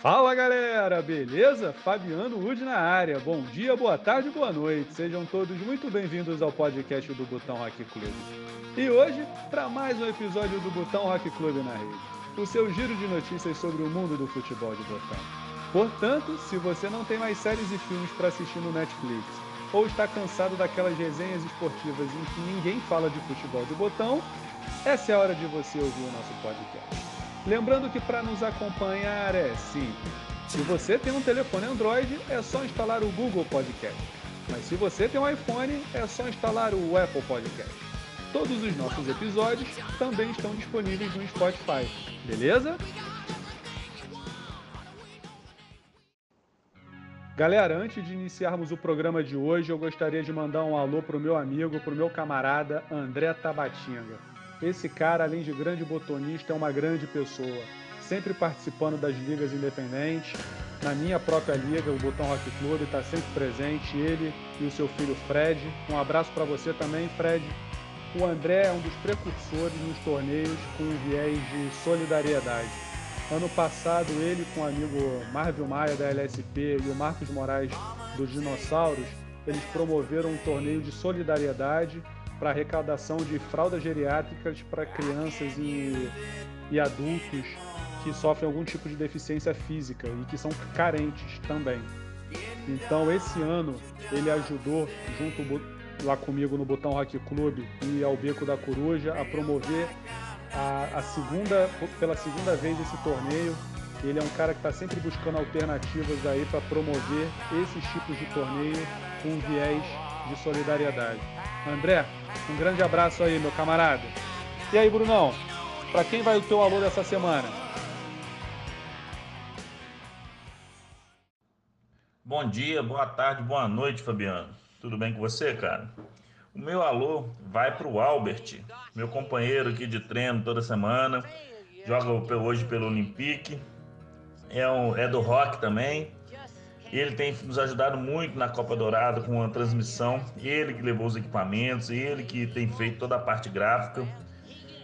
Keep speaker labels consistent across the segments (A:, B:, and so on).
A: Fala galera, beleza? Fabiano Wood na área. Bom dia, boa tarde, boa noite. Sejam todos muito bem-vindos ao podcast do Botão Rock Club. E hoje, para mais um episódio do Botão Rock Club na rede, o seu giro de notícias sobre o mundo do futebol de botão. Portanto, se você não tem mais séries e filmes para assistir no Netflix, ou está cansado daquelas resenhas esportivas em que ninguém fala de futebol de botão, essa é a hora de você ouvir o nosso podcast. Lembrando que para nos acompanhar é simples. Se você tem um telefone Android, é só instalar o Google Podcast. Mas se você tem um iPhone, é só instalar o Apple Podcast. Todos os nossos episódios também estão disponíveis no Spotify, beleza? Galera, antes de iniciarmos o programa de hoje, eu gostaria de mandar um alô pro meu amigo, pro meu camarada André Tabatinga. Esse cara, além de grande botonista, é uma grande pessoa, sempre participando das ligas independentes. Na minha própria liga, o Botão Rock Club, está sempre presente, ele e o seu filho Fred. Um abraço para você também, Fred. O André é um dos precursores nos torneios com viés de solidariedade. Ano passado, ele com o amigo Marvio Maia da LSP e o Marcos Moraes dos Dinossauros, eles promoveram um torneio de solidariedade para arrecadação de fraldas geriátricas para crianças e, e adultos que sofrem algum tipo de deficiência física e que são carentes também. Então, esse ano, ele ajudou, junto lá comigo no Botão Rock Club e ao Beco da Coruja, a promover a, a segunda, pela segunda vez esse torneio. Ele é um cara que está sempre buscando alternativas aí para promover esses tipos de torneio com viés de solidariedade. André, um grande abraço aí, meu camarada. E aí, Brunão, para quem vai o teu alô dessa semana?
B: Bom dia, boa tarde, boa noite, Fabiano. Tudo bem com você, cara? O meu alô vai para o Albert, meu companheiro aqui de treino toda semana. Joga hoje pelo Olympique. É, um, é do rock também. Ele tem nos ajudado muito na Copa Dourada com a transmissão. Ele que levou os equipamentos, ele que tem feito toda a parte gráfica.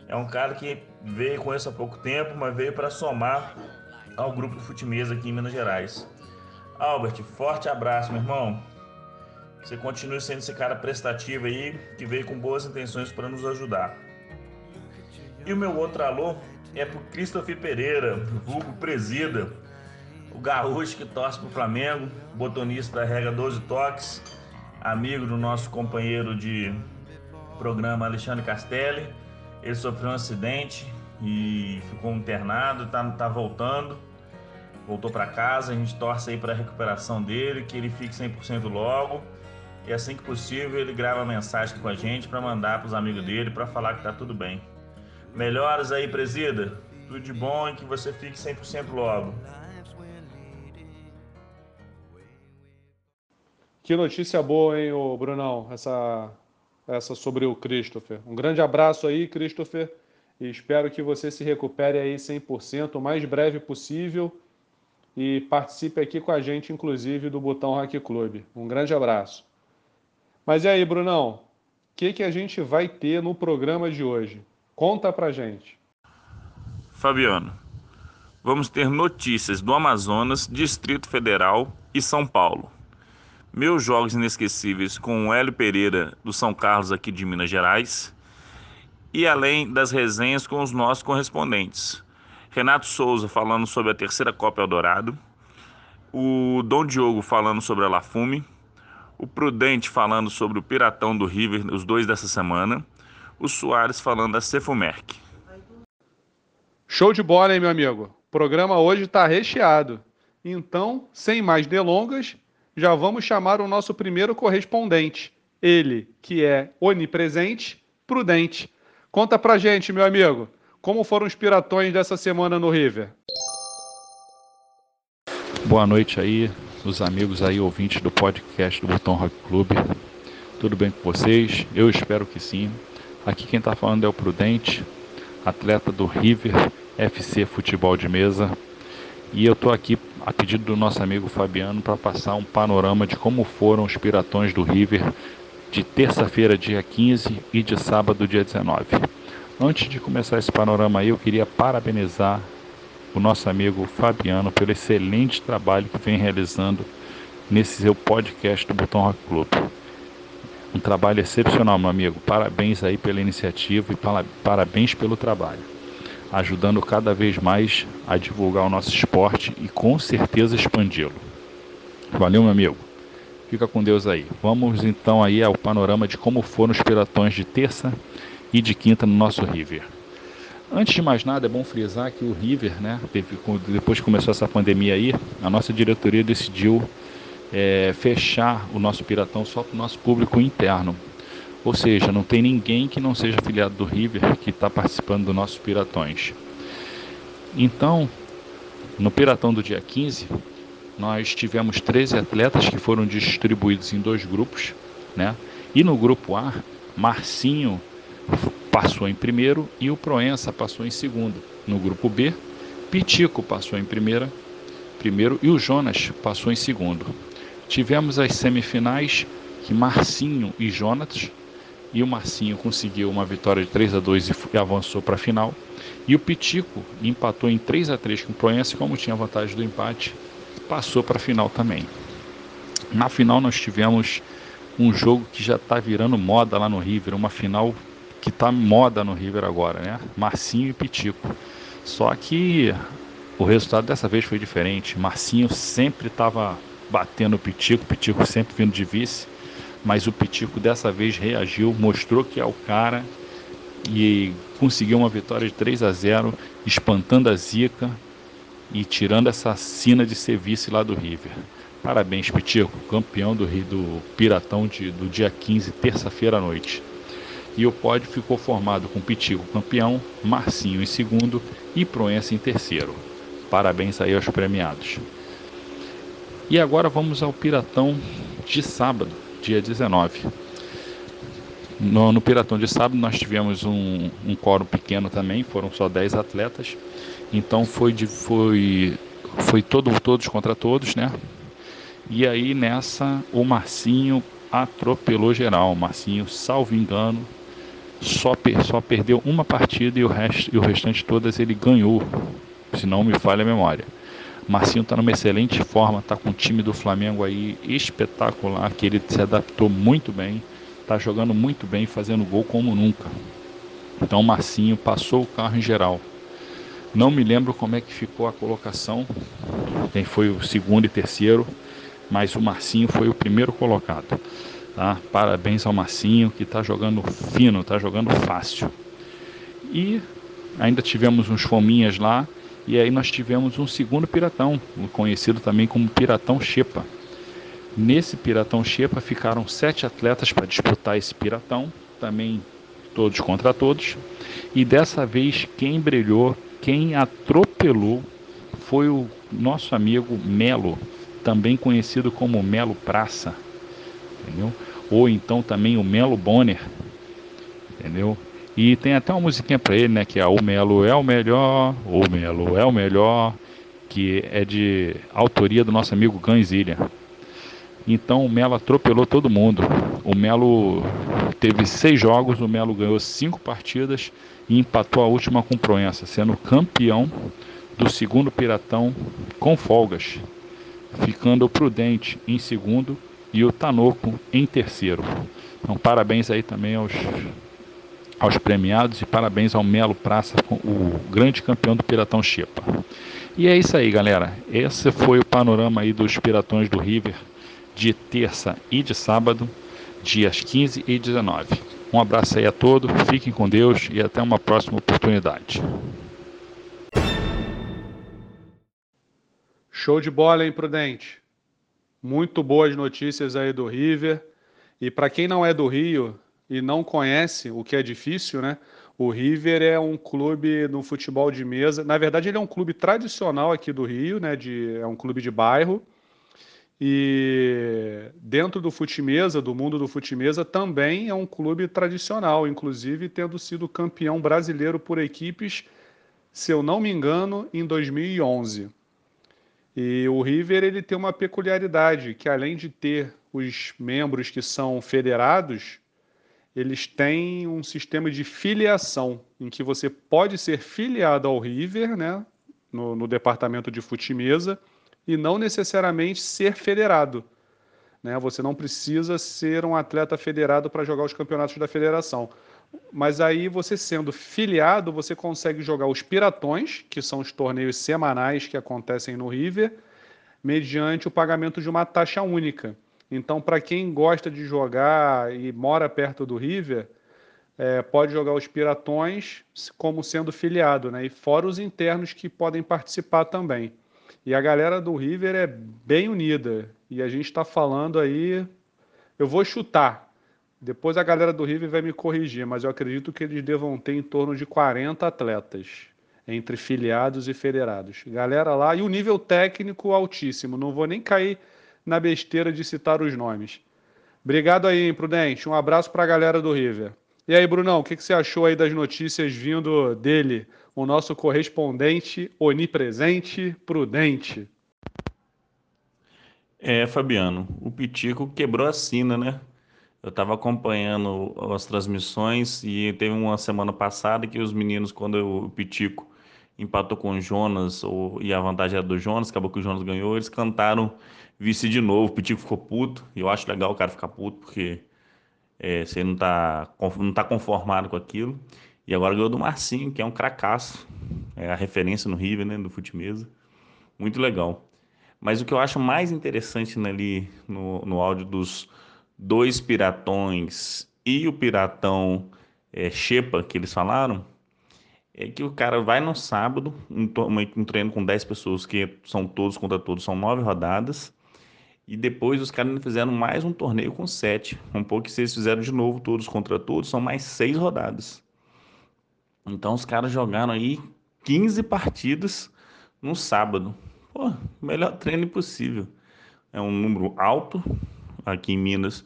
B: É um cara que veio com isso há pouco tempo, mas veio para somar ao grupo de futimesa aqui em Minas Gerais. Albert, forte abraço, meu irmão. Você continue sendo esse cara prestativo aí, que veio com boas intenções para nos ajudar. E o meu outro alô é pro Christopher Pereira, vulgo presida o Gaúcho que torce para o Flamengo, botonista da Regra 12 Toques, amigo do nosso companheiro de programa Alexandre Castelli. Ele sofreu um acidente e ficou internado, está tá voltando, voltou para casa. A gente torce aí para a recuperação dele, que ele fique 100% logo. E assim que possível, ele grava mensagem com a gente para mandar para os amigos dele para falar que está tudo bem. Melhoras aí, presida. Tudo de bom e que você fique 100% logo.
A: Que notícia boa, hein, ô Brunão, essa, essa sobre o Christopher. Um grande abraço aí, Christopher, e espero que você se recupere aí 100% o mais breve possível e participe aqui com a gente, inclusive, do Botão Rock Club. Um grande abraço. Mas e aí, Brunão, o que, que a gente vai ter no programa de hoje? Conta pra gente.
B: Fabiano, vamos ter notícias do Amazonas, Distrito Federal e São Paulo meus jogos inesquecíveis com o Hélio Pereira do São Carlos aqui de Minas Gerais e além das resenhas com os nossos correspondentes. Renato Souza falando sobre a terceira Copa Eldorado, o Dom Diogo falando sobre a Lafume, o Prudente falando sobre o Piratão do River, os dois dessa semana, o Soares falando da Cefumerc.
A: Show de bola, hein, meu amigo? O programa hoje está recheado. Então, sem mais delongas, já vamos chamar o nosso primeiro correspondente. Ele, que é onipresente, prudente. Conta pra gente, meu amigo, como foram os piratões dessa semana no River?
C: Boa noite aí, os amigos aí, ouvintes do podcast do Botão Rock Club. Tudo bem com vocês? Eu espero que sim. Aqui quem está falando é o Prudente, atleta do River FC Futebol de Mesa. E eu estou aqui a pedido do nosso amigo Fabiano para passar um panorama de como foram os piratões do River de terça-feira, dia 15 e de sábado, dia 19. Antes de começar esse panorama aí, eu queria parabenizar o nosso amigo Fabiano pelo excelente trabalho que vem realizando nesse seu podcast do Botão Rock Club. Um trabalho excepcional, meu amigo. Parabéns aí pela iniciativa e parabéns pelo trabalho. Ajudando cada vez mais a divulgar o nosso esporte e com certeza expandi-lo. Valeu, meu amigo. Fica com Deus aí. Vamos então aí ao panorama de como foram os piratões de terça e de quinta no nosso River. Antes de mais nada, é bom frisar que o River, né, depois que começou essa pandemia aí, a nossa diretoria decidiu é, fechar o nosso Piratão só para o nosso público interno. Ou seja, não tem ninguém que não seja afiliado do River que está participando do nosso Piratões. Então, no Piratão do dia 15, nós tivemos 13 atletas que foram distribuídos em dois grupos, né? E no grupo A, Marcinho passou em primeiro e o Proença passou em segundo. No grupo B, Pitico passou em primeira, primeiro e o Jonas passou em segundo. Tivemos as semifinais que Marcinho e Jonas e o Marcinho conseguiu uma vitória de 3 a 2 e avançou para a final. E o Pitico empatou em 3 a 3 com o Proença, como tinha vantagem do empate, passou para a final também. Na final nós tivemos um jogo que já está virando moda lá no River, uma final que está moda no River agora, né? Marcinho e Pitico. Só que o resultado dessa vez foi diferente. Marcinho sempre estava batendo o Pitico, Pitico sempre vindo de vice, mas o Pitico dessa vez reagiu, mostrou que é o cara e conseguiu uma vitória de 3 a 0, espantando a zica e tirando essa sina de ser vice lá do River. Parabéns, Pitico, campeão do, do Piratão de, do dia 15, terça-feira à noite. E o pódio ficou formado com Pitico campeão, Marcinho em segundo e Proença em terceiro. Parabéns aí aos premiados. E agora vamos ao Piratão de sábado, dia 19. No, no Piratão de sábado nós tivemos um, um quórum pequeno também, foram só 10 atletas. Então foi, de, foi, foi todo, todos contra todos, né? E aí nessa o Marcinho atropelou geral. O Marcinho, salvo engano, só, per, só perdeu uma partida e o, rest, e o restante todas ele ganhou, se não me falha a memória. Marcinho está numa excelente forma, está com o time do Flamengo aí espetacular, que ele se adaptou muito bem, está jogando muito bem, fazendo gol como nunca. Então Marcinho passou o carro em geral. Não me lembro como é que ficou a colocação. Quem foi o segundo e terceiro, mas o Marcinho foi o primeiro colocado. Tá? Parabéns ao Marcinho que está jogando fino, está jogando fácil. E ainda tivemos uns fominhas lá. E aí nós tivemos um segundo piratão, conhecido também como Piratão Xepa. Nesse Piratão Xepa ficaram sete atletas para disputar esse piratão, também todos contra todos. E dessa vez quem brilhou quem atropelou foi o nosso amigo Melo, também conhecido como Melo Praça, entendeu? Ou então também o Melo Bonner, entendeu? E tem até uma musiquinha para ele, né? Que é O Melo é o melhor, O Melo é o melhor, que é de autoria do nosso amigo Ganzilha. Então o Melo atropelou todo mundo. O Melo teve seis jogos, o Melo ganhou cinco partidas e empatou a última com Proença, sendo campeão do segundo Piratão com folgas, ficando o Prudente em segundo e o Tanoco em terceiro. Então parabéns aí também aos, aos premiados e parabéns ao Melo Praça, o grande campeão do Piratão Xepa. E é isso aí, galera. Esse foi o panorama aí dos Piratões do River de terça e de sábado, dias 15 e 19. Um abraço aí a todos, fiquem com Deus e até uma próxima oportunidade.
A: Show de bola, hein, Prudente? Muito boas notícias aí do River. E para quem não é do Rio e não conhece, o que é difícil, né? O River é um clube no futebol de mesa. Na verdade, ele é um clube tradicional aqui do Rio, né? De, é um clube de bairro e dentro do Futimesa, do mundo do Futimesa, também é um clube tradicional, inclusive tendo sido campeão brasileiro por equipes, se eu não me engano, em 2011. E o River ele tem uma peculiaridade, que além de ter os membros que são federados, eles têm um sistema de filiação, em que você pode ser filiado ao River, né, no, no departamento de fute-mesa e não necessariamente ser federado. Né? Você não precisa ser um atleta federado para jogar os campeonatos da federação. Mas aí você sendo filiado, você consegue jogar os piratões, que são os torneios semanais que acontecem no River, mediante o pagamento de uma taxa única. Então, para quem gosta de jogar e mora perto do River, é, pode jogar os piratões como sendo filiado, né? E fora os internos que podem participar também. E a galera do River é bem unida. E a gente está falando aí. Eu vou chutar. Depois a galera do River vai me corrigir, mas eu acredito que eles devam ter em torno de 40 atletas entre filiados e federados. Galera lá, e o nível técnico altíssimo. Não vou nem cair na besteira de citar os nomes. Obrigado aí, Prudente. Um abraço para a galera do River. E aí, Brunão, o que, que você achou aí das notícias vindo dele, o nosso correspondente onipresente, prudente?
B: É, Fabiano, o Pitico quebrou a sina, né? Eu estava acompanhando as transmissões e teve uma semana passada que os meninos, quando o Pitico empatou com o Jonas, ou, e a vantagem era do Jonas, acabou que o Jonas ganhou, eles cantaram vice de novo, o Pitico ficou puto, e eu acho legal o cara ficar puto, porque é, você não está não tá conformado com aquilo. E agora ganhou do Marcinho, que é um cracaço. É a referência no River, né, do fute-mesa. Muito legal. Mas o que eu acho mais interessante ali no, no áudio dos dois piratões e o piratão é, que eles falaram, é que o cara vai no sábado, um, um treino com 10 pessoas, que são todos contra todos, são nove rodadas. E depois os caras fizeram mais um torneio com sete. Um pouco que se eles fizeram de novo todos contra todos, são mais seis rodadas. Então os caras jogaram aí 15 partidas no sábado. Pô, melhor treino possível. É um número alto. Aqui em Minas,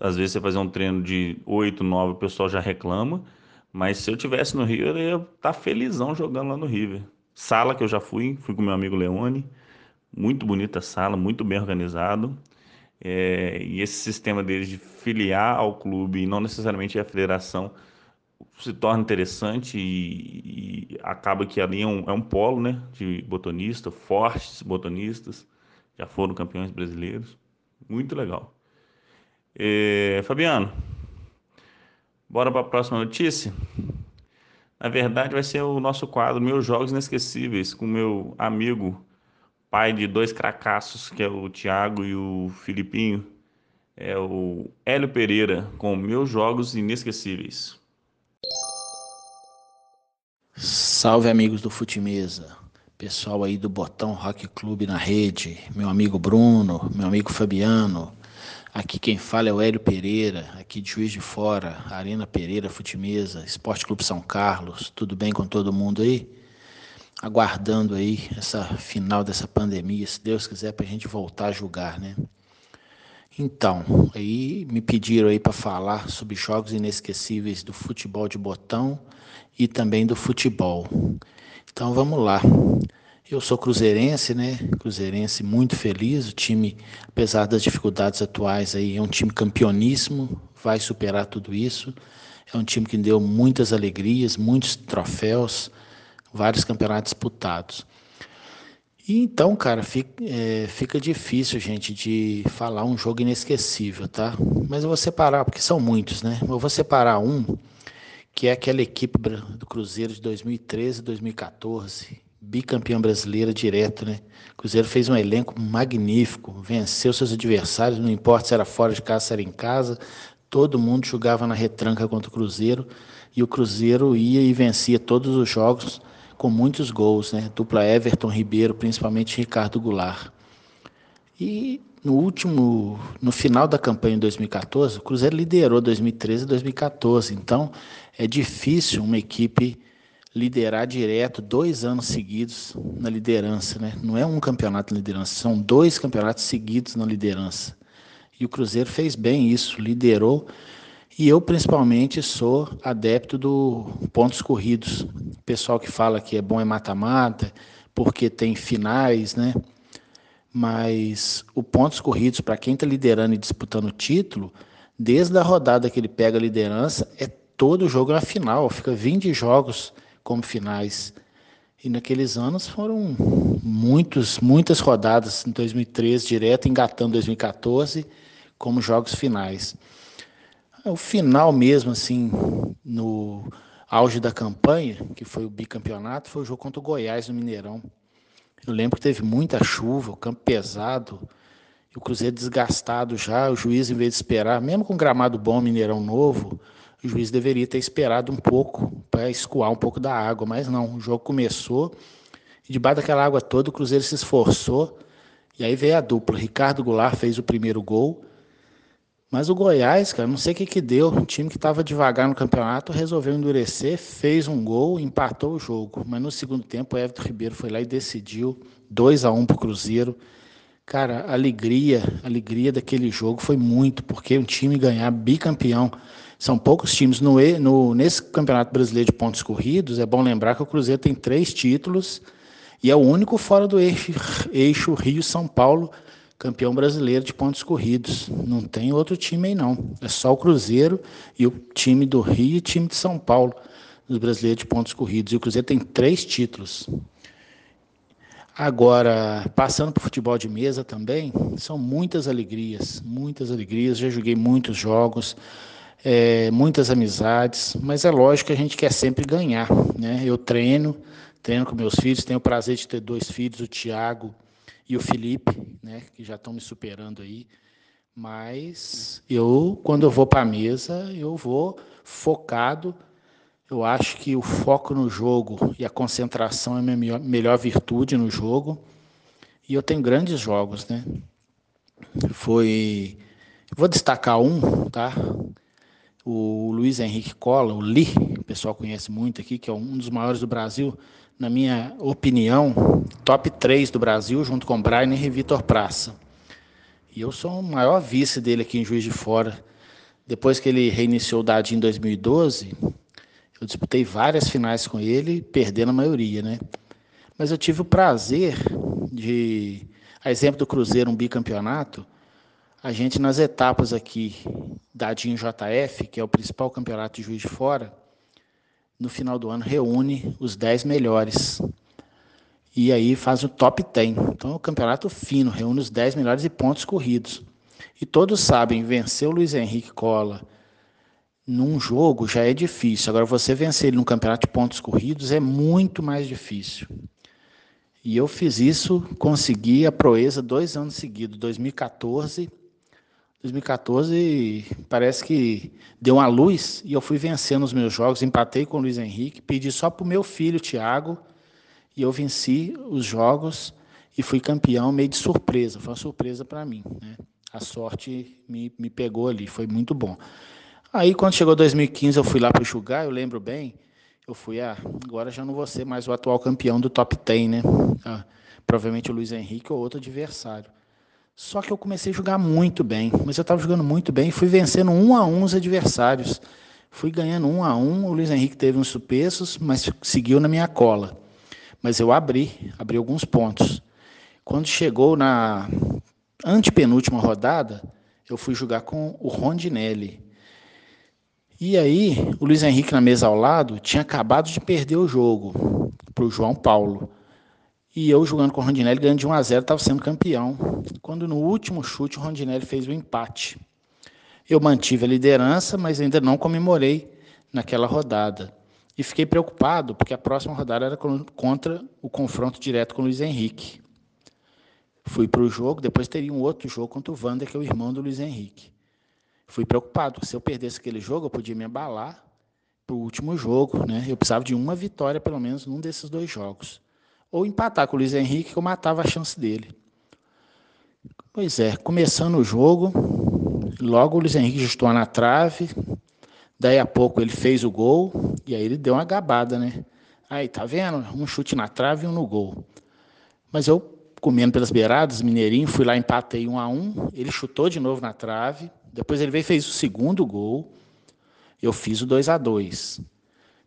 B: às vezes você fazer um treino de 8, 9, o pessoal já reclama. Mas se eu tivesse no Rio, eu ia estar tá felizão jogando lá no River. Sala que eu já fui, fui com meu amigo Leone. Muito bonita sala, muito bem organizado. É, e esse sistema deles de filiar ao clube não necessariamente a federação se torna interessante e, e acaba que ali é um, é um, polo né, de botonista, fortes botonistas, já foram campeões brasileiros. Muito legal. É, Fabiano, bora para a próxima notícia? Na verdade, vai ser o nosso quadro Meus Jogos Inesquecíveis, com meu amigo pai de dois cracassos, que é o Thiago e o Filipinho, é o Hélio Pereira, com Meus Jogos Inesquecíveis.
D: Salve amigos do Futimesa, pessoal aí do Botão Rock Clube na rede, meu amigo Bruno, meu amigo Fabiano, aqui quem fala é o Hélio Pereira, aqui de Juiz de Fora, Arena Pereira Futimesa, Esporte Clube São Carlos, tudo bem com todo mundo aí? Aguardando aí essa final dessa pandemia, se Deus quiser, para a gente voltar a julgar, né? Então, aí me pediram aí para falar sobre jogos inesquecíveis do futebol de botão e também do futebol. Então vamos lá. Eu sou cruzeirense, né? Cruzeirense muito feliz. O time, apesar das dificuldades atuais, aí é um time campeoníssimo, vai superar tudo isso. É um time que deu muitas alegrias, muitos troféus vários campeonatos disputados. E então, cara, fica, é, fica difícil, gente, de falar um jogo inesquecível, tá? Mas eu vou separar, porque são muitos, né? Eu vou separar um, que é aquela equipe do Cruzeiro de 2013 e 2014, bicampeão brasileira direto, né? O Cruzeiro fez um elenco magnífico, venceu seus adversários, não importa se era fora de casa, se era em casa, todo mundo jogava na retranca contra o Cruzeiro, e o Cruzeiro ia e vencia todos os jogos com muitos gols, né? Dupla Everton Ribeiro, principalmente Ricardo Goulart. E no último, no final da campanha em 2014, o Cruzeiro liderou 2013 e 2014. Então, é difícil uma equipe liderar direto dois anos seguidos na liderança, né? Não é um campeonato de liderança, são dois campeonatos seguidos na liderança. E o Cruzeiro fez bem isso, liderou e eu, principalmente, sou adepto do pontos corridos. O pessoal que fala que é bom é mata-mata, porque tem finais, né? Mas o pontos corridos, para quem está liderando e disputando o título, desde a rodada que ele pega a liderança, é todo jogo na final. Fica 20 jogos como finais. E naqueles anos foram muitos, muitas rodadas em 2013 direto, engatando 2014 como jogos finais. O final mesmo, assim, no auge da campanha, que foi o bicampeonato, foi o jogo contra o Goiás no Mineirão. Eu lembro que teve muita chuva, o campo pesado, o Cruzeiro desgastado já, o juiz, em vez de esperar, mesmo com gramado bom, Mineirão novo, o juiz deveria ter esperado um pouco para escoar um pouco da água, mas não, o jogo começou e debaixo daquela água toda o Cruzeiro se esforçou e aí veio a dupla. Ricardo Goulart fez o primeiro gol, mas o Goiás, cara, não sei o que que deu, um time que estava devagar no campeonato resolveu endurecer, fez um gol, empatou o jogo, mas no segundo tempo o Everton Ribeiro foi lá e decidiu 2 a 1 um para o Cruzeiro. Cara, a alegria, a alegria daquele jogo foi muito, porque um time ganhar bicampeão. São poucos times no, no, nesse Campeonato Brasileiro de Pontos Corridos. É bom lembrar que o Cruzeiro tem três títulos e é o único fora do eixo, eixo Rio-São Paulo, campeão brasileiro de pontos corridos. Não tem outro time aí, não. É só o Cruzeiro e o time do Rio e o time de São Paulo, dos brasileiros de pontos corridos. E o Cruzeiro tem três títulos. Agora, passando para o futebol de mesa também, são muitas alegrias, muitas alegrias. Já joguei muitos jogos, é, muitas amizades, mas é lógico que a gente quer sempre ganhar. Né? Eu treino, treino com meus filhos, tenho o prazer de ter dois filhos, o Tiago e o Felipe, né, que já estão me superando aí. Mas eu, quando eu vou para a mesa, eu vou focado eu acho que o foco no jogo e a concentração é a minha melhor virtude no jogo. E eu tenho grandes jogos, né? Foi. Vou destacar um, tá? O Luiz Henrique Cola, o Li, o pessoal conhece muito aqui, que é um dos maiores do Brasil, na minha opinião, top 3 do Brasil, junto com Brian e Vitor Praça. E eu sou o maior vice dele aqui em Juiz de Fora. Depois que ele reiniciou o Dadinho em 2012, eu disputei várias finais com ele, perdendo a maioria, né? Mas eu tive o prazer de, a exemplo do Cruzeiro, um bicampeonato, a gente nas etapas aqui da DIN JF, que é o principal campeonato de Juiz de Fora, no final do ano reúne os 10 melhores. E aí faz o top 10. Então é um campeonato fino, reúne os 10 melhores e pontos corridos. E todos sabem, vencer o Luiz Henrique Cola, num jogo já é difícil. Agora, você vencer ele num campeonato de pontos corridos é muito mais difícil. E eu fiz isso, consegui a proeza dois anos seguidos, 2014. 2014 parece que deu uma luz e eu fui vencendo os meus jogos, empatei com o Luiz Henrique, pedi só para o meu filho, Thiago, e eu venci os jogos e fui campeão meio de surpresa, foi uma surpresa para mim. Né? A sorte me, me pegou ali, foi muito bom. Aí, quando chegou 2015, eu fui lá para enxugar, eu lembro bem, eu fui, ah, agora já não vou ser mais o atual campeão do top 10, né? Ah, provavelmente o Luiz Henrique ou outro adversário. Só que eu comecei a jogar muito bem, mas eu estava jogando muito bem fui vencendo um a um os adversários. Fui ganhando um a um, o Luiz Henrique teve uns supeços, mas seguiu na minha cola. Mas eu abri, abri alguns pontos. Quando chegou na antepenúltima rodada, eu fui jogar com o Rondinelli. E aí, o Luiz Henrique na mesa ao lado tinha acabado de perder o jogo para o João Paulo. E eu jogando com o Rondinelli, ganhando de 1 a 0 estava sendo campeão. Quando no último chute o Rondinelli fez o empate. Eu mantive a liderança, mas ainda não comemorei naquela rodada. E fiquei preocupado, porque a próxima rodada era contra o confronto direto com o Luiz Henrique. Fui para o jogo, depois teria um outro jogo contra o Wander, que é o irmão do Luiz Henrique fui preocupado. Se eu perdesse aquele jogo, eu podia me abalar para o último jogo. Né? Eu precisava de uma vitória, pelo menos, num desses dois jogos. Ou empatar com o Luiz Henrique, que eu matava a chance dele. Pois é, começando o jogo, logo o Luiz Henrique justou na trave, daí a pouco ele fez o gol, e aí ele deu uma gabada, né? Aí, tá vendo? Um chute na trave e um no gol. Mas eu, comendo pelas beiradas, Mineirinho, fui lá, empatei um a um, ele chutou de novo na trave, depois ele veio e fez o segundo gol. Eu fiz o 2 a 2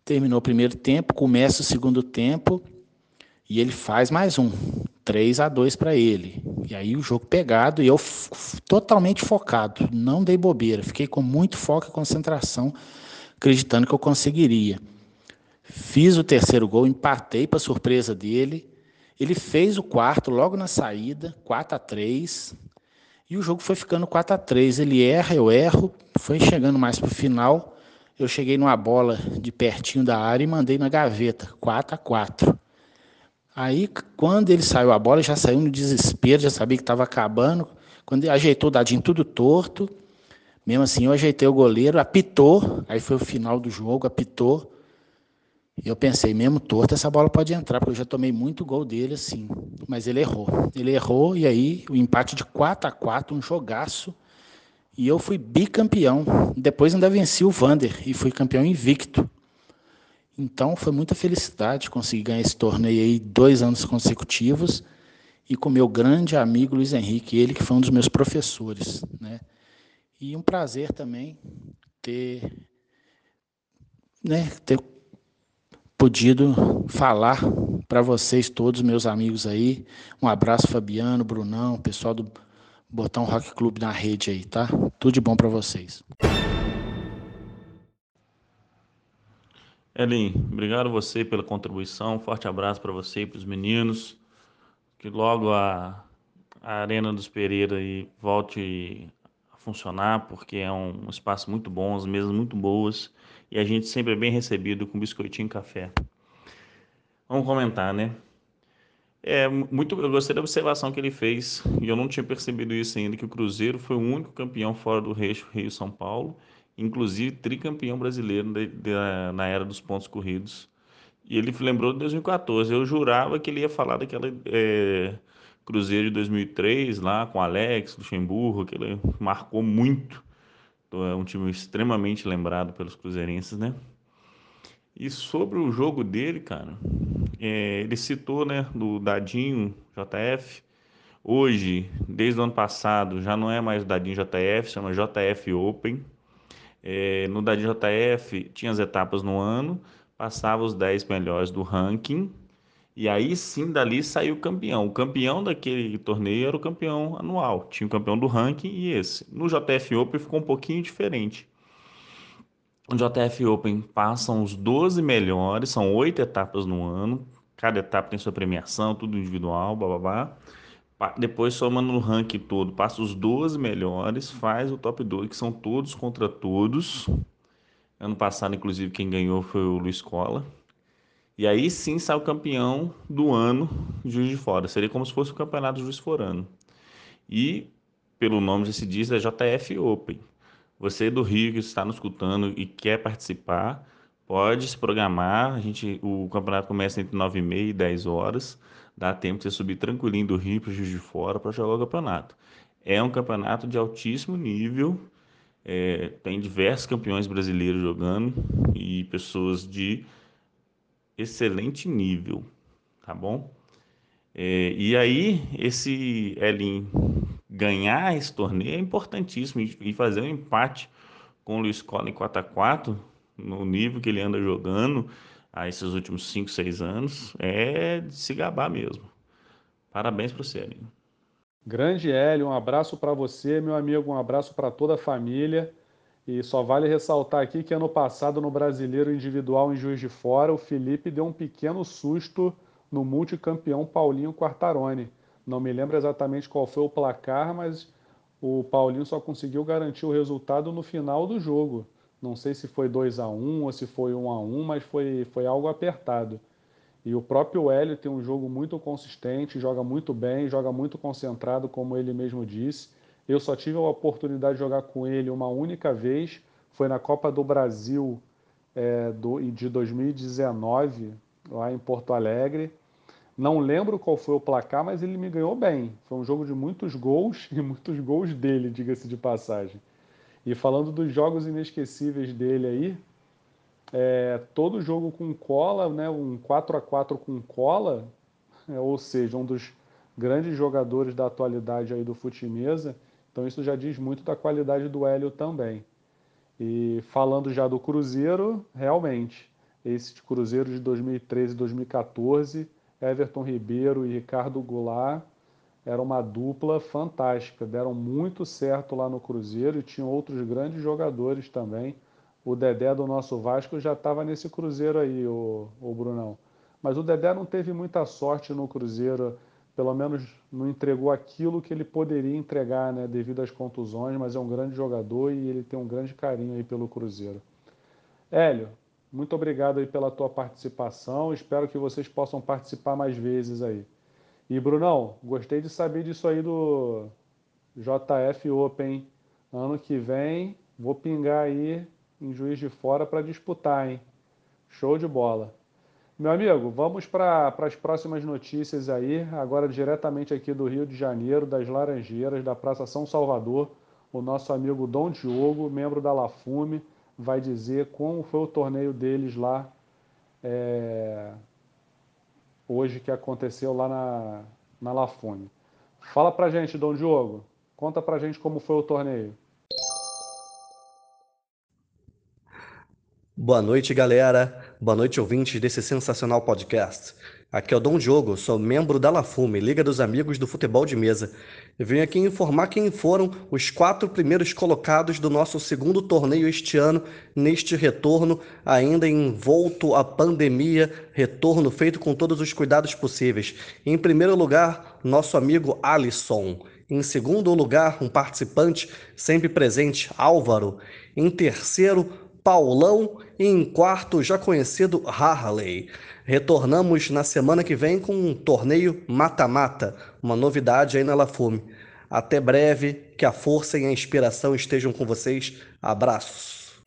D: Terminou o primeiro tempo, começa o segundo tempo e ele faz mais um. 3 a 2 para ele. E aí o jogo pegado e eu totalmente focado, não dei bobeira, fiquei com muito foco e concentração, acreditando que eu conseguiria. Fiz o terceiro gol, empatei para surpresa dele. Ele fez o quarto logo na saída, 4 a 3 e o jogo foi ficando 4 a 3 Ele erra, eu erro, foi chegando mais para o final. Eu cheguei numa bola de pertinho da área e mandei na gaveta, 4 a 4 Aí, quando ele saiu a bola, já saiu no desespero, já sabia que estava acabando. Quando ele ajeitou o dadinho tudo torto, mesmo assim eu ajeitei o goleiro, apitou, aí foi o final do jogo, apitou. E eu pensei, mesmo torto, essa bola pode entrar, porque eu já tomei muito gol dele assim. Mas ele errou. Ele errou, e aí o empate de 4 a 4 um jogaço. E eu fui bicampeão. Depois ainda venci o Vander e fui campeão invicto. Então foi muita felicidade conseguir ganhar esse torneio aí dois anos consecutivos e com meu grande amigo Luiz Henrique, ele que foi um dos meus professores, né? E um prazer também ter, né, ter podido falar para vocês todos, meus amigos aí. Um abraço, Fabiano, Brunão, pessoal do Botão Rock Clube na rede aí, tá? Tudo de bom para vocês.
B: Elin, obrigado você pela contribuição. Forte abraço para você e para os meninos. Que logo a, a Arena dos Pereira aí volte a funcionar, porque é um, um espaço muito bom, as mesas muito boas e a gente sempre é bem recebido com biscoitinho e café. Vamos comentar, né? É, muito, eu gostei da observação que ele fez, e eu não tinha percebido isso ainda, que o Cruzeiro foi o único campeão fora do Rio-São Paulo, inclusive tricampeão brasileiro de, de, na era dos pontos corridos. E ele lembrou de 2014. Eu jurava que ele ia falar daquela é, Cruzeiro de 2003, lá com Alex, Luxemburgo, que ele marcou muito é um time extremamente lembrado pelos cruzeirenses, né? E sobre o jogo dele, cara, é, ele citou, né, do Dadinho JF. Hoje, desde o ano passado, já não é mais Dadinho JF, chama JF Open. É, no Dadinho JF tinha as etapas no ano, passava os 10 melhores do ranking e aí sim, dali saiu o campeão. O campeão daquele torneio era o campeão anual. Tinha o campeão do ranking e esse. No JF Open ficou um pouquinho diferente. No JF Open passam os 12 melhores, são oito etapas no ano. Cada etapa tem sua premiação, tudo individual, blá. Depois soma no ranking todo, passa os 12 melhores, faz o top 2, que são todos contra todos. Ano passado, inclusive, quem ganhou foi o Luiz Cola. E aí sim sai o campeão do ano Juiz de Fora. Seria como se fosse o campeonato Juiz Forano. E, pelo nome já se diz, é JF Open. Você do Rio que está nos escutando e quer participar, pode se programar. A gente, o campeonato começa entre 9 e meia e 10 horas. Dá tempo de você subir tranquilinho do Rio para o Juiz de Fora para jogar o campeonato. É um campeonato de altíssimo nível. É, tem diversos campeões brasileiros jogando e pessoas de excelente nível, tá bom? É, e aí, esse Elin ganhar esse torneio é importantíssimo e fazer um empate com o Luiz Cola em 4x4, no nível que ele anda jogando há esses últimos 5, 6 anos, é de se gabar mesmo. Parabéns para você, Elin.
A: Grande Hélio, um abraço para você, meu amigo, um abraço para toda a família. E só vale ressaltar aqui que ano passado no Brasileiro Individual em Juiz de Fora, o Felipe deu um pequeno susto no multicampeão Paulinho Quartarone. Não me lembro exatamente qual foi o placar, mas o Paulinho só conseguiu garantir o resultado no final do jogo. Não sei se foi 2 a 1 ou se foi 1 a 1 mas foi, foi algo apertado. E o próprio Hélio tem um jogo muito consistente, joga muito bem, joga muito concentrado, como ele mesmo disse. Eu só tive a oportunidade de jogar com ele uma única vez, foi na Copa do Brasil é, do, de 2019, lá em Porto Alegre. Não lembro qual foi o placar, mas ele me ganhou bem. Foi um jogo de muitos gols e muitos gols dele, diga-se de passagem. E falando dos jogos inesquecíveis dele aí, é, todo jogo com cola, né, um 4 a 4 com cola, é, ou seja, um dos grandes jogadores da atualidade aí do fute mesa, então isso já diz muito da qualidade do Hélio também. E falando já do Cruzeiro, realmente, esse Cruzeiro de 2013 e 2014, Everton Ribeiro e Ricardo Goulart era uma dupla fantástica, deram muito certo lá no Cruzeiro e tinham outros grandes jogadores também, o Dedé do nosso Vasco já estava nesse Cruzeiro aí, o, o Brunão. Mas o Dedé não teve muita sorte no Cruzeiro, pelo menos não entregou aquilo que ele poderia entregar, né, devido às contusões, mas é um grande jogador e ele tem um grande carinho aí pelo Cruzeiro. Hélio, muito obrigado aí pela tua participação, espero que vocês possam participar mais vezes aí. E Brunão, gostei de saber disso aí do JF Open. Ano que vem vou pingar aí em Juiz de Fora para disputar, hein? Show de bola. Meu amigo, vamos para as próximas notícias aí, agora diretamente aqui do Rio de Janeiro, das Laranjeiras, da Praça São Salvador. O nosso amigo Dom Diogo, membro da Lafume, vai dizer como foi o torneio deles lá é, hoje que aconteceu lá na, na Lafume. Fala pra gente, Dom Diogo. Conta pra gente como foi o torneio.
E: Boa noite, galera. Boa noite, ouvintes desse sensacional podcast. Aqui é o Dom Diogo, sou membro da Lafume, Liga dos Amigos do Futebol de Mesa. Venho aqui informar quem foram os quatro primeiros colocados do nosso segundo torneio este ano, neste retorno, ainda envolto à pandemia, retorno feito com todos os cuidados possíveis. Em primeiro lugar, nosso amigo Alisson. Em segundo lugar, um participante sempre presente, Álvaro. Em terceiro, Paulão e em quarto, já conhecido Harley. Retornamos na semana que vem com um torneio mata-mata, uma novidade aí na Lafume. Até breve, que a força e a inspiração estejam com vocês. Abraços.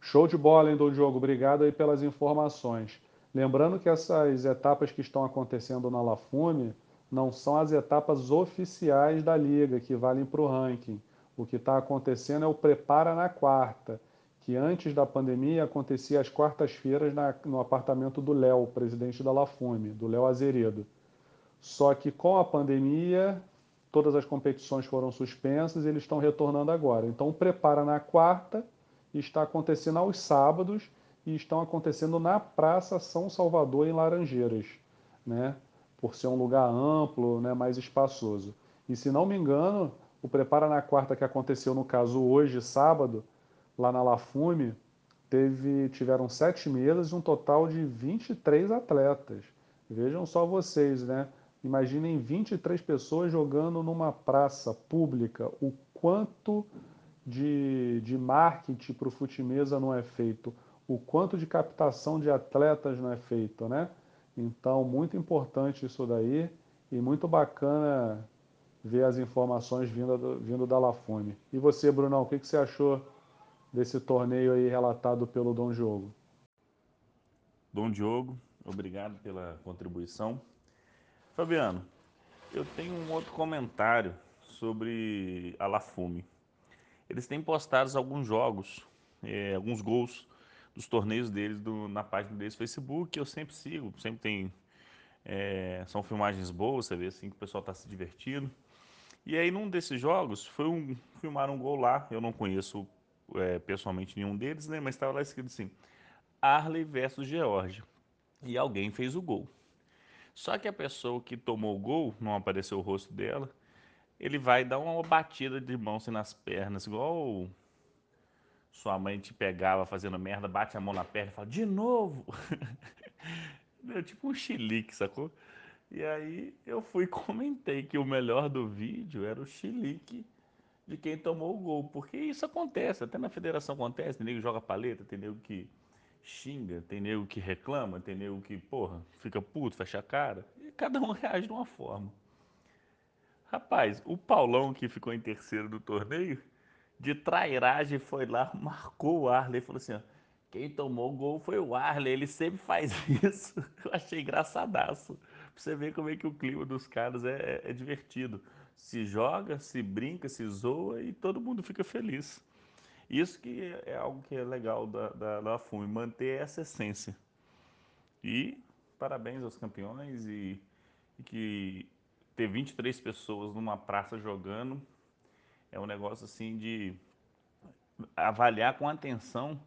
A: Show de bola, hein, Dom Diogo? Obrigado aí pelas informações. Lembrando que essas etapas que estão acontecendo na Lafume não são as etapas oficiais da liga que valem para o ranking. O que está acontecendo é o Prepara na Quarta, que antes da pandemia acontecia às quartas-feiras no apartamento do Léo, presidente da Lafume, do Léo Azeredo. Só que com a pandemia, todas as competições foram suspensas e eles estão retornando agora. Então, Prepara na Quarta está acontecendo aos sábados e estão acontecendo na Praça São Salvador, em Laranjeiras, né? por ser um lugar amplo, né, mais espaçoso. E se não me engano, o Prepara na Quarta, que aconteceu no caso hoje, sábado, lá na Lafume, teve, tiveram sete mesas e um total de 23 atletas. Vejam só vocês, né? Imaginem 23 pessoas jogando numa praça pública. O quanto de, de marketing para o Futimesa não é feito, o quanto de captação de atletas não é feito, né? Então, muito importante isso daí e muito bacana ver as informações vindo, do, vindo da Lafone. E você, Brunão, o que, que você achou desse torneio aí relatado pelo Dom Diogo?
B: Dom Diogo, obrigado pela contribuição. Fabiano, eu tenho um outro comentário sobre a Lafume. Eles têm postado alguns jogos, é, alguns gols dos torneios deles do, na página deles Facebook, eu sempre sigo, sempre tem. É, são filmagens boas, você vê assim que o pessoal está se divertindo. E aí, num desses jogos, foi um, filmaram um gol lá. Eu não conheço é, pessoalmente nenhum deles, né? Mas estava lá escrito assim: Arley versus Georgia. E alguém fez o gol. Só que a pessoa que tomou o gol, não apareceu o rosto dela, ele vai dar uma batida de mão assim, nas pernas, igual sua mãe te pegava fazendo merda, bate a mão na perna e fala, de novo! Tipo um chilique, sacou? E aí eu fui e comentei que o melhor do vídeo era o chilique de quem tomou o gol. Porque isso acontece, até na federação acontece, tem nego que joga paleta, tem nego que xinga, tem nego que reclama, tem nego que, porra, fica puto, fecha a cara. E cada um reage de uma forma. Rapaz, o Paulão que ficou em terceiro do torneio, de trairagem foi lá, marcou o Arley e falou assim, ó, quem tomou o gol foi o Arley, ele sempre faz isso. Eu achei engraçadaço você ver como é que o clima dos caras é, é, é divertido. Se joga, se brinca, se zoa e todo mundo fica feliz. Isso que é, algo que é legal da, da, da FUME, manter essa essência. E parabéns aos campeões e, e que ter 23 pessoas numa praça jogando é um negócio assim de avaliar com atenção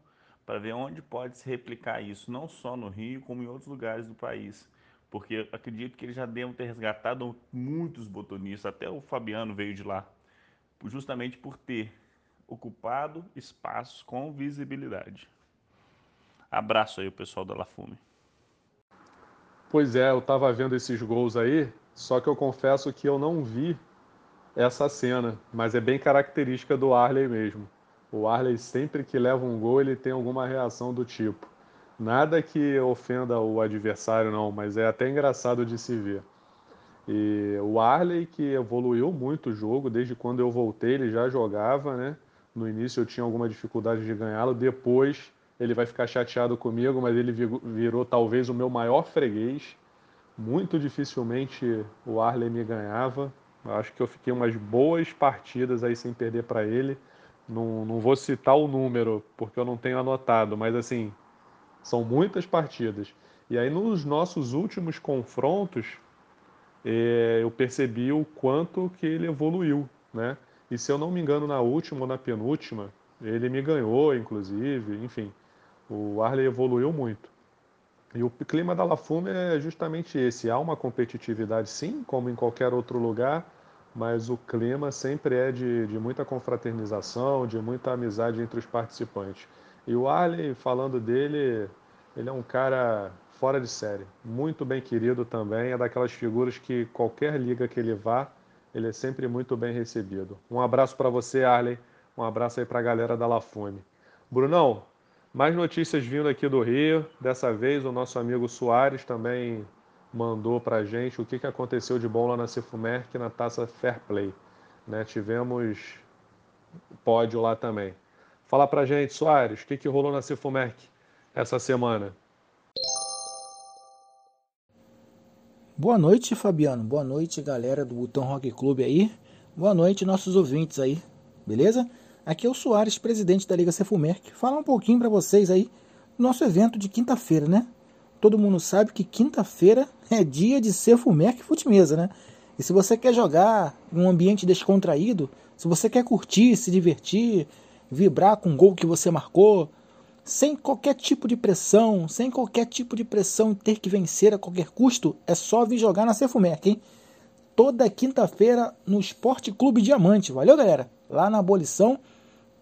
B: para ver onde pode se replicar isso, não só no Rio, como em outros lugares do país porque acredito que eles já devem ter resgatado muitos botonistas, até o Fabiano veio de lá, justamente por ter ocupado espaços com visibilidade. Abraço aí o pessoal da La Fume.
A: Pois é, eu estava vendo esses gols aí, só que eu confesso que eu não vi essa cena, mas é bem característica do Arley mesmo. O Arley sempre que leva um gol, ele tem alguma reação do tipo. Nada que ofenda o adversário não, mas é até engraçado de se ver. E o Arley que evoluiu muito o jogo, desde quando eu voltei ele já jogava, né? No início eu tinha alguma dificuldade de ganhá-lo, depois ele vai ficar chateado comigo, mas ele virou talvez o meu maior freguês. Muito dificilmente o Arley me ganhava. Acho que eu fiquei umas boas partidas aí sem perder para ele. Não, não vou citar o número, porque eu não tenho anotado, mas assim, são muitas partidas. E aí nos nossos últimos confrontos, é, eu percebi o quanto que ele evoluiu, né? E se eu não me engano, na última ou na penúltima, ele me ganhou, inclusive, enfim. O Arley evoluiu muito. E o clima da La Fume é justamente esse. Há uma competitividade, sim, como em qualquer outro lugar, mas o clima sempre é de, de muita confraternização, de muita amizade entre os participantes. E o Arley, falando dele, ele é um cara fora de série, muito bem querido também, é daquelas figuras que qualquer liga que ele vá, ele é sempre muito bem recebido. Um abraço para você, Arley, um abraço aí para a galera da La Fume. Brunão, mais notícias vindo aqui do Rio. Dessa vez o nosso amigo Soares também mandou para a gente o que, que aconteceu de bom lá na Cefumerc na taça Fair Play. Né? Tivemos pódio lá também. Fala para a gente, Soares, o que, que rolou na Cefumerc essa semana?
F: Boa noite, Fabiano. Boa noite, galera do Botão Rock Club aí. Boa noite, nossos ouvintes aí. Beleza? Aqui é o Soares, presidente da Liga Cefumerc. Falar um pouquinho para vocês aí do nosso evento de quinta-feira, né? Todo mundo sabe que quinta-feira é dia de Cefumerc Futimesa, né? E se você quer jogar em um ambiente descontraído, se você quer curtir, se divertir, vibrar com o gol que você marcou, sem qualquer tipo de pressão, sem qualquer tipo de pressão ter que vencer a qualquer custo, é só vir jogar na Cefumerc, hein? Toda quinta-feira no Esporte Clube Diamante. Valeu, galera? Lá na abolição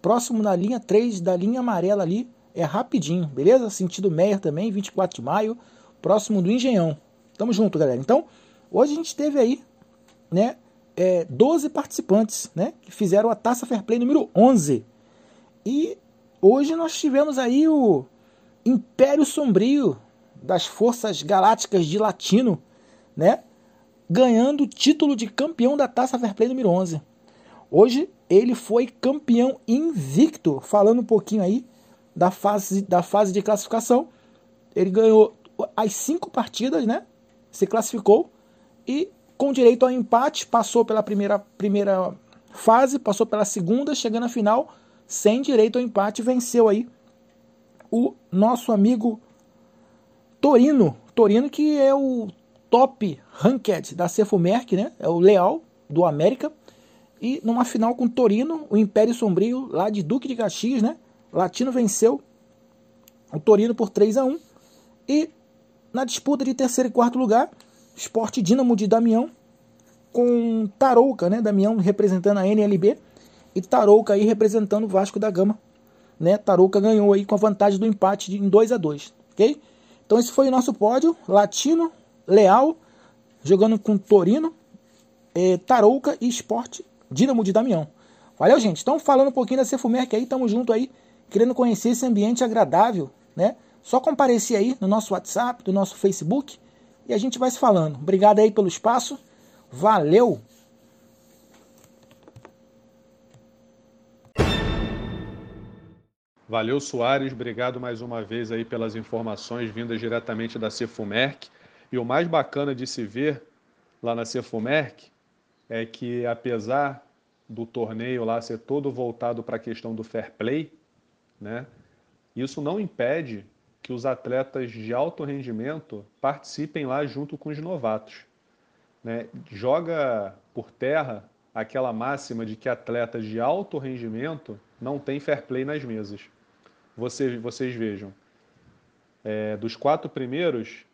F: Próximo na linha 3 da linha amarela ali, é rapidinho, beleza? Sentido Meyer também, 24 de maio, próximo do Engenhão. Tamo junto, galera. Então, hoje a gente teve aí, né, é, 12 participantes, né, que fizeram a Taça Fair Play número 11. E hoje nós tivemos aí o Império Sombrio das Forças Galácticas de Latino, né, ganhando o título de campeão da Taça Fair Play número 11. Hoje ele foi campeão invicto. Falando um pouquinho aí da fase, da fase de classificação, ele ganhou as cinco partidas, né? Se classificou e com direito ao empate passou pela primeira, primeira fase, passou pela segunda, chegando à final sem direito ao empate, venceu aí o nosso amigo Torino. Torino que é o top ranked da Cefumerc, né? É o Leal do América e numa final com Torino, o Império Sombrio, lá de Duque de Caxias, né? Latino venceu o Torino por 3 a 1 E na disputa de terceiro e quarto lugar, Esporte Dínamo de Damião, com Tarouca, né? Damião representando a NLB e Tarouca aí representando o Vasco da Gama. Né? Tarouca ganhou aí com a vantagem do empate em 2 a 2 ok? Então esse foi o nosso pódio, Latino, Leal, jogando com Torino, é, Tarouca e Esporte Dínamo de Damião. Valeu, gente. Então, falando um pouquinho da Cefumerc aí, tamo junto aí, querendo conhecer esse ambiente agradável, né? Só comparecer aí no nosso WhatsApp, do nosso Facebook, e a gente vai se falando. Obrigado aí pelo espaço. Valeu!
A: Valeu, Soares. Obrigado mais uma vez aí pelas informações vindas diretamente da Cefumerc. E o mais bacana de se ver lá na Cefumerc é que, apesar do torneio lá ser todo voltado para a questão do fair play, né, isso não impede que os atletas de alto rendimento participem lá junto com os novatos. Né? Joga por terra aquela máxima de que atletas de alto rendimento não têm fair play nas mesas. Vocês, vocês vejam, é, dos quatro primeiros,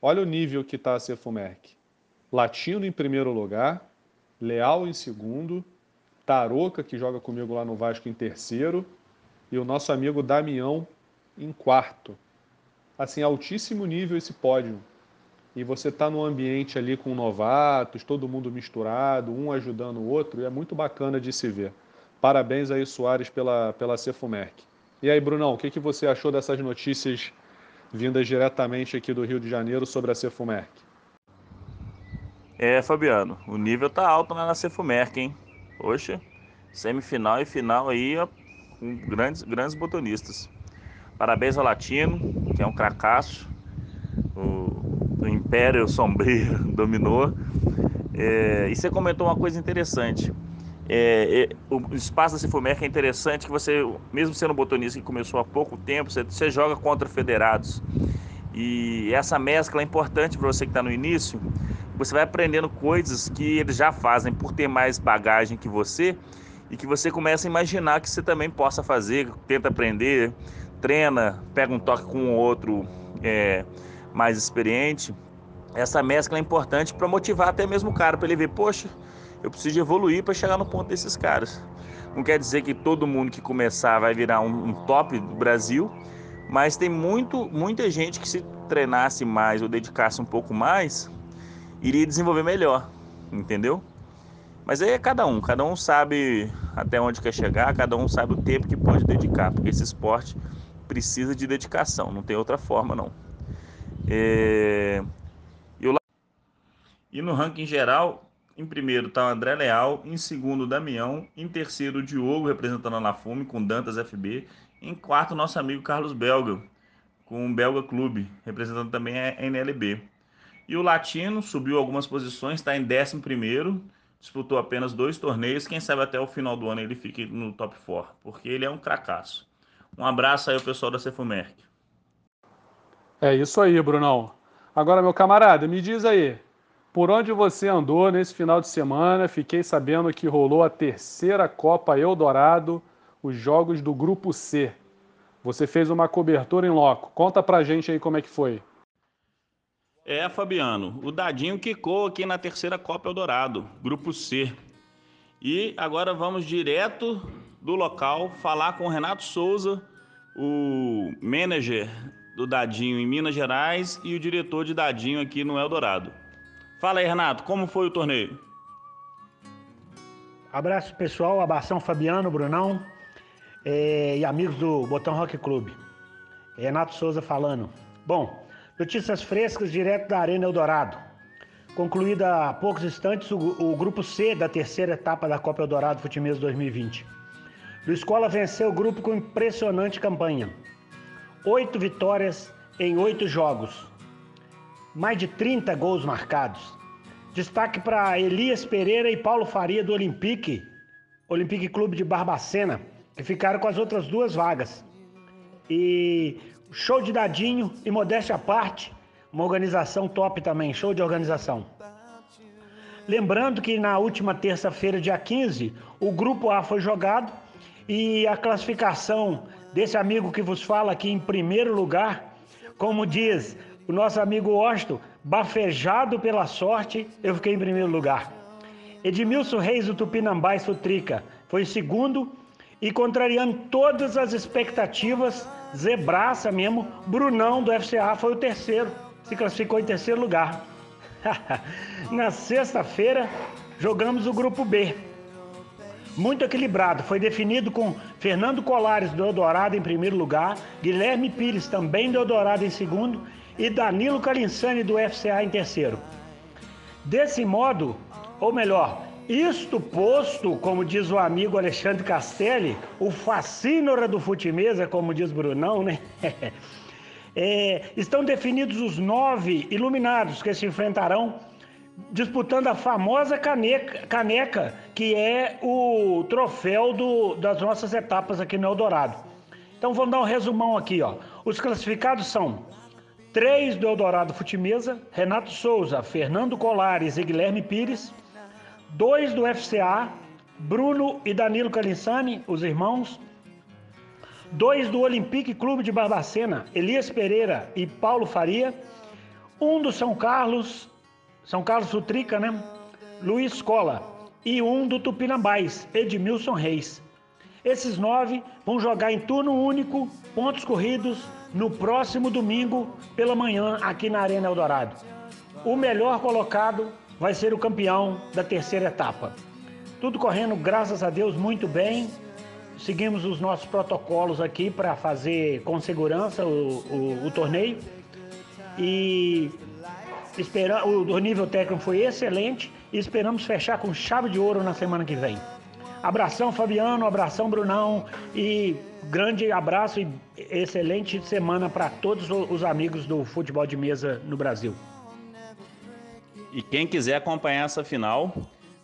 A: olha o nível que está a Cefumerc. Latino em primeiro lugar, Leal em segundo, Taroca, que joga comigo lá no Vasco em terceiro, e o nosso amigo Damião em quarto. Assim, altíssimo nível esse pódio. E você está num ambiente ali com novatos, todo mundo misturado, um ajudando o outro, e é muito bacana de se ver. Parabéns aí, Soares, pela, pela Cefumerc. E aí, Brunão, o que, que você achou dessas notícias vindas diretamente aqui do Rio de Janeiro sobre a Cefumerc?
B: É, Fabiano, o nível tá alto lá na Cefumerc, hein? Poxa, semifinal e final aí, ó, com grandes, grandes botonistas. Parabéns ao Latino, que é um cracaço. O, o Império Sombrio dominou. É, e você comentou uma coisa interessante. É, é, o espaço da Cifumerc é interessante que você, mesmo sendo botonista que começou há pouco tempo, você, você joga contra federados. E essa mescla é importante para você que está no início. Você vai aprendendo coisas que eles já fazem por ter mais bagagem que você e que você começa a imaginar que você também possa fazer, tenta aprender, treina, pega um toque com um outro é, mais experiente. Essa mescla é importante para motivar até mesmo o cara, para ele ver, poxa, eu preciso evoluir para chegar no ponto desses caras. Não quer dizer que todo mundo que começar vai virar um, um top do Brasil, mas tem muito, muita gente que se treinasse mais ou dedicasse um pouco mais, iria desenvolver melhor, entendeu? Mas aí é cada um, cada um sabe até onde quer chegar, cada um sabe o tempo que pode dedicar, porque esse esporte precisa de dedicação, não tem outra forma não. É... E no ranking geral, em primeiro está o André Leal, em segundo Damião, em terceiro o Diogo, representando a Lafume, com Dantas FB, em quarto nosso amigo Carlos Belga, com o Belga Clube, representando também a NLB. E o Latino subiu algumas posições, está em décimo primeiro, disputou apenas dois torneios, quem sabe até o final do ano ele fique no top 4, porque ele é um cracaço. Um abraço aí ao pessoal da Cefumerc.
A: É isso aí, Brunão. Agora, meu camarada, me diz aí, por onde você andou nesse final de semana? Fiquei sabendo que rolou a terceira Copa Eldorado, os jogos do Grupo C. Você fez uma cobertura em loco. Conta pra gente aí como é que foi.
B: É, Fabiano, o Dadinho quicou aqui na terceira Copa Eldorado, Grupo C. E agora vamos direto do local falar com o Renato Souza, o manager do Dadinho em Minas Gerais e o diretor de Dadinho aqui no Eldorado. Fala aí, Renato, como foi o torneio?
G: Abraço pessoal, abração Fabiano, Brunão é, e amigos do Botão Rock Clube. Renato Souza falando. Bom, notícias frescas direto da Arena Eldorado. Concluída há poucos instantes o, o grupo C da terceira etapa da Copa Eldorado Futimês 2020. O Escola venceu o grupo com impressionante campanha. Oito vitórias em oito jogos mais de 30 gols marcados. Destaque para Elias Pereira e Paulo Faria do Olympique, Olympique Clube de Barbacena, que ficaram com as outras duas vagas. E show de dadinho e modéstia à parte, uma organização top também, show de organização. Lembrando que na última terça-feira, dia 15, o grupo A foi jogado e a classificação desse amigo que vos fala aqui em primeiro lugar, como diz o nosso amigo Washington, bafejado pela sorte, eu fiquei em primeiro lugar. Edmilson Reis do Tupinambá Sutrica foi segundo e contrariando todas as expectativas, zebraça mesmo, Brunão do FCA foi o terceiro, se classificou em terceiro lugar. Na sexta-feira, jogamos o grupo B. Muito equilibrado, foi definido com Fernando Colares do Eldorado em primeiro lugar, Guilherme Pires também do Eldorado em segundo e Danilo Calinsani do FCA em terceiro. Desse modo, ou melhor, isto posto, como diz o amigo Alexandre Castelli, o fascínora do futimesa, como diz Brunão, né? é, estão definidos os nove iluminados que se enfrentarão disputando a famosa caneca, caneca que é o troféu do, das nossas etapas aqui no Eldorado. Então vamos dar um resumão aqui, ó. Os classificados são Três do Eldorado Futimesa, Renato Souza, Fernando Colares e Guilherme Pires. Dois do FCA, Bruno e Danilo Calinsani, os irmãos. Dois do Olympique Clube de Barbacena, Elias Pereira e Paulo Faria. Um do São Carlos, São Carlos Sutrica, né? Luiz Cola. e um do Tupinambás, Edmilson Reis. Esses nove vão jogar em turno único, pontos corridos, no próximo domingo pela manhã aqui na Arena Eldorado. O melhor colocado vai ser o campeão da terceira etapa. Tudo correndo, graças a Deus, muito bem. Seguimos os nossos protocolos aqui para fazer com segurança o, o, o torneio. E espera, o, o nível técnico foi excelente e esperamos fechar com chave de ouro na semana que vem. Abração, Fabiano, abração, Brunão e grande abraço e excelente semana para todos os amigos do futebol de mesa no Brasil.
B: E quem quiser acompanhar essa final,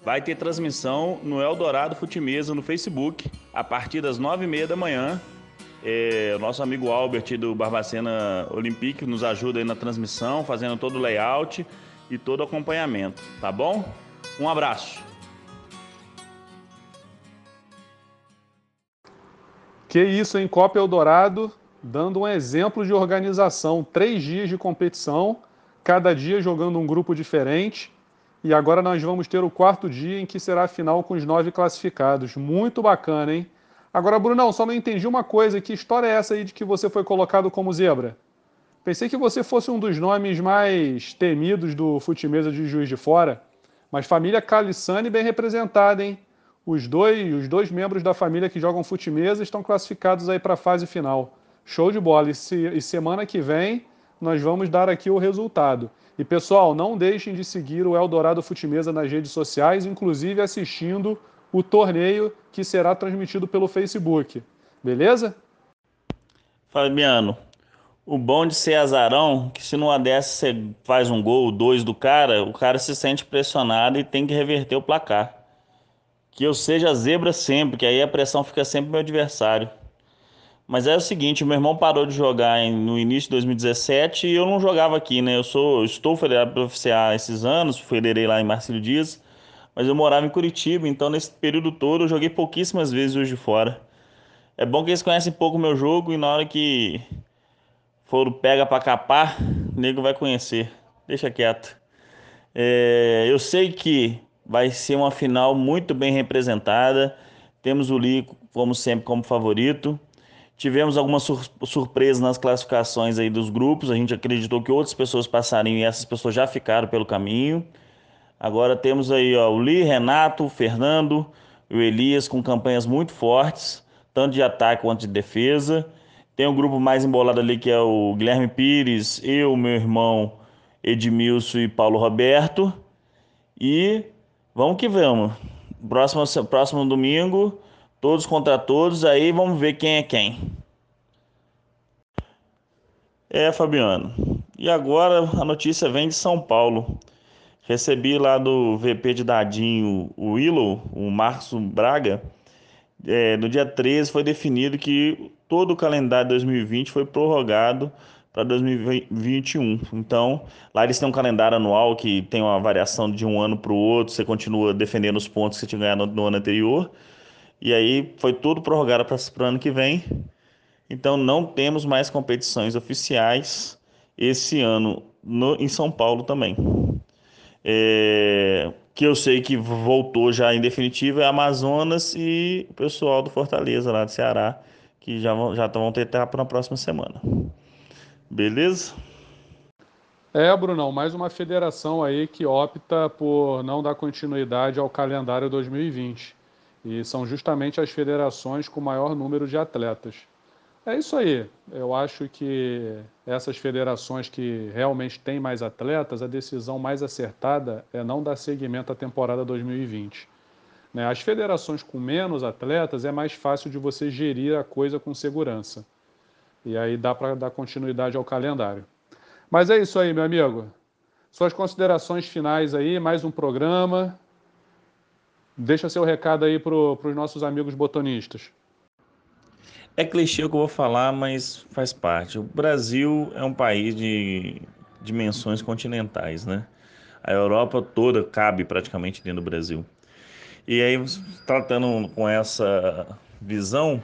B: vai ter transmissão no Eldorado Futimesa no Facebook, a partir das nove e meia da manhã. É, o nosso amigo Albert do Barbacena Olympique nos ajuda aí na transmissão, fazendo todo o layout e todo o acompanhamento, tá bom? Um abraço.
A: Que isso, em Copa Eldorado, dando um exemplo de organização. Três dias de competição, cada dia jogando um grupo diferente e agora nós vamos ter o quarto dia em que será a final com os nove classificados. Muito bacana, hein? Agora, Brunão, só não entendi uma coisa. Que história é essa aí de que você foi colocado como zebra? Pensei que você fosse um dos nomes mais temidos do futimesa de Juiz de Fora. Mas família Calissani bem representada, hein? Os dois, os dois membros da família que jogam futimesa estão classificados aí para a fase final. Show de bola. E, se, e semana que vem nós vamos dar aqui o resultado. E pessoal, não deixem de seguir o Eldorado Futimesa nas redes sociais, inclusive assistindo o torneio que será transmitido pelo Facebook. Beleza?
B: Fabiano, o bom de ser azarão, que se numa dessa você faz um gol, dois do cara, o cara se sente pressionado e tem que reverter o placar. Que eu seja zebra sempre, que aí a pressão fica sempre meu adversário. Mas é o seguinte, meu irmão parou de jogar no início de 2017 e eu não jogava aqui, né? Eu sou, estou federado para oficiar esses anos, federei lá em Marcelo Dias, mas eu morava em Curitiba, então nesse período todo eu joguei pouquíssimas vezes hoje fora. É bom que eles conhecem pouco o meu jogo e na hora que for pega para capar, o nego vai conhecer. Deixa quieto. É, eu sei que vai ser uma final muito bem representada. Temos o Lico, como sempre, como favorito. Tivemos algumas sur surpresas nas classificações aí dos grupos. A gente acreditou que outras pessoas passariam e essas pessoas já ficaram pelo caminho. Agora temos aí ó, o Li, Renato, o Fernando e o Elias com campanhas muito fortes, tanto de ataque quanto de defesa. Tem um grupo mais embolado ali que é o Guilherme Pires, eu, meu irmão Edmilson e Paulo Roberto. E vamos que vamos. Próximo, próximo domingo Todos contra todos, aí vamos ver quem é quem. É, Fabiano. E agora a notícia vem de São Paulo. Recebi lá do VP de Dadinho, o Willow, o Marcos Braga. É, no dia 13 foi definido que todo o calendário de 2020 foi prorrogado para 2021. Então, lá eles têm um calendário anual que tem uma variação de um ano para o outro, você continua defendendo os pontos que você tinha ganhado no ano anterior. E aí foi tudo prorrogado para o ano que vem. Então não temos mais competições oficiais esse ano no, em São Paulo também. É, que eu sei que voltou já em definitivo é Amazonas e o pessoal do Fortaleza lá do Ceará, que já vão, já vão ter etapa na próxima semana. Beleza?
A: É, Brunão, mais uma federação aí que opta por não dar continuidade ao calendário 2020. E são justamente as federações com maior número de atletas. É isso aí. Eu acho que essas federações que realmente têm mais atletas, a decisão mais acertada é não dar seguimento à temporada 2020. Né? As federações com menos atletas é mais fácil de você gerir a coisa com segurança. E aí dá para dar continuidade ao calendário. Mas é isso aí, meu amigo. Suas considerações finais aí, mais um programa. Deixa seu recado aí para os nossos amigos botonistas.
B: É clichê o que eu vou falar, mas faz parte. O Brasil é um país de dimensões continentais, né? A Europa toda cabe praticamente dentro do Brasil. E aí, tratando com essa visão,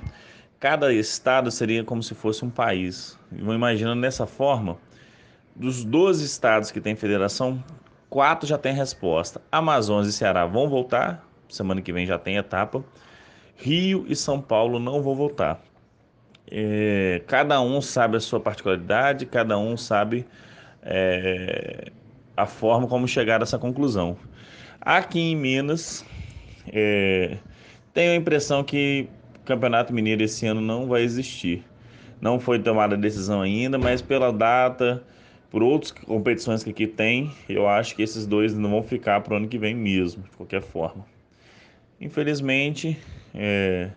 B: cada estado seria como se fosse um país. Vou imaginando dessa forma, dos 12 estados que tem federação, quatro já têm resposta. Amazonas e Ceará vão voltar, semana que vem já tem etapa. Rio e São Paulo não vão voltar. É, cada um sabe a sua particularidade, cada um sabe é, a forma como chegar a essa conclusão. Aqui em Minas, é, tenho a impressão que Campeonato Mineiro esse ano não vai existir. Não foi tomada a decisão ainda, mas pela data, por outras competições que aqui tem, eu acho que esses dois não vão ficar para o ano que vem mesmo, de qualquer forma. Infelizmente, é,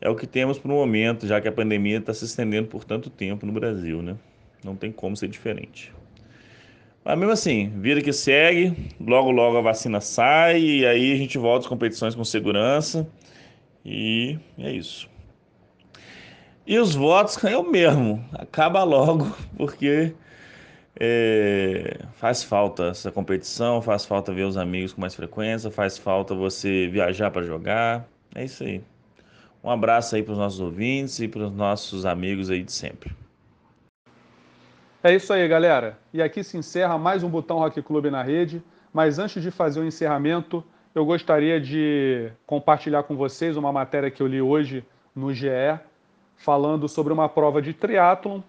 B: é o que temos para o momento, já que a pandemia está se estendendo por tanto tempo no Brasil, né? Não tem como ser diferente. Mas mesmo assim, vida que segue, logo logo a vacina sai e aí a gente volta às competições com segurança. E é isso. E os votos é o mesmo, acaba logo, porque é, faz falta essa competição, faz falta ver os amigos com mais frequência, faz falta você viajar para jogar. É isso aí. Um abraço aí para os nossos ouvintes e para os nossos amigos aí de sempre.
A: É isso aí, galera. E aqui se encerra mais um Botão Rock Clube na rede. Mas antes de fazer o encerramento, eu gostaria de compartilhar com vocês uma matéria que eu li hoje no GE, falando sobre uma prova de triatlon,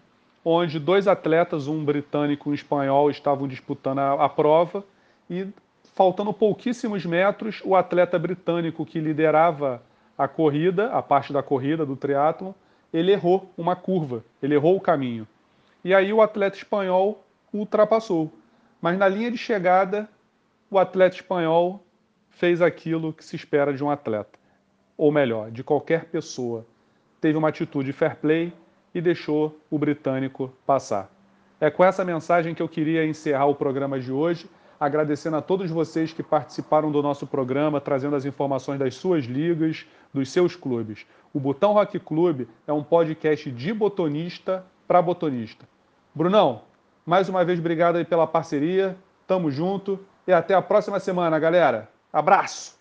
A: onde dois atletas, um britânico e um espanhol, estavam disputando a, a prova e faltando pouquíssimos metros, o atleta britânico que liderava a corrida, a parte da corrida do triatlon, ele errou uma curva, ele errou o caminho. E aí o atleta espanhol ultrapassou. Mas na linha de chegada, o atleta espanhol fez aquilo que se espera de um atleta, ou melhor, de qualquer pessoa. Teve uma atitude fair play e deixou o britânico passar. É com essa mensagem que eu queria encerrar o programa de hoje, agradecendo a todos vocês que participaram do nosso programa, trazendo as informações das suas ligas, dos seus clubes. O Botão Rock Clube é um podcast de botonista para botonista. Brunão, mais uma vez obrigado aí pela parceria. Tamo junto e até a próxima semana, galera. Abraço!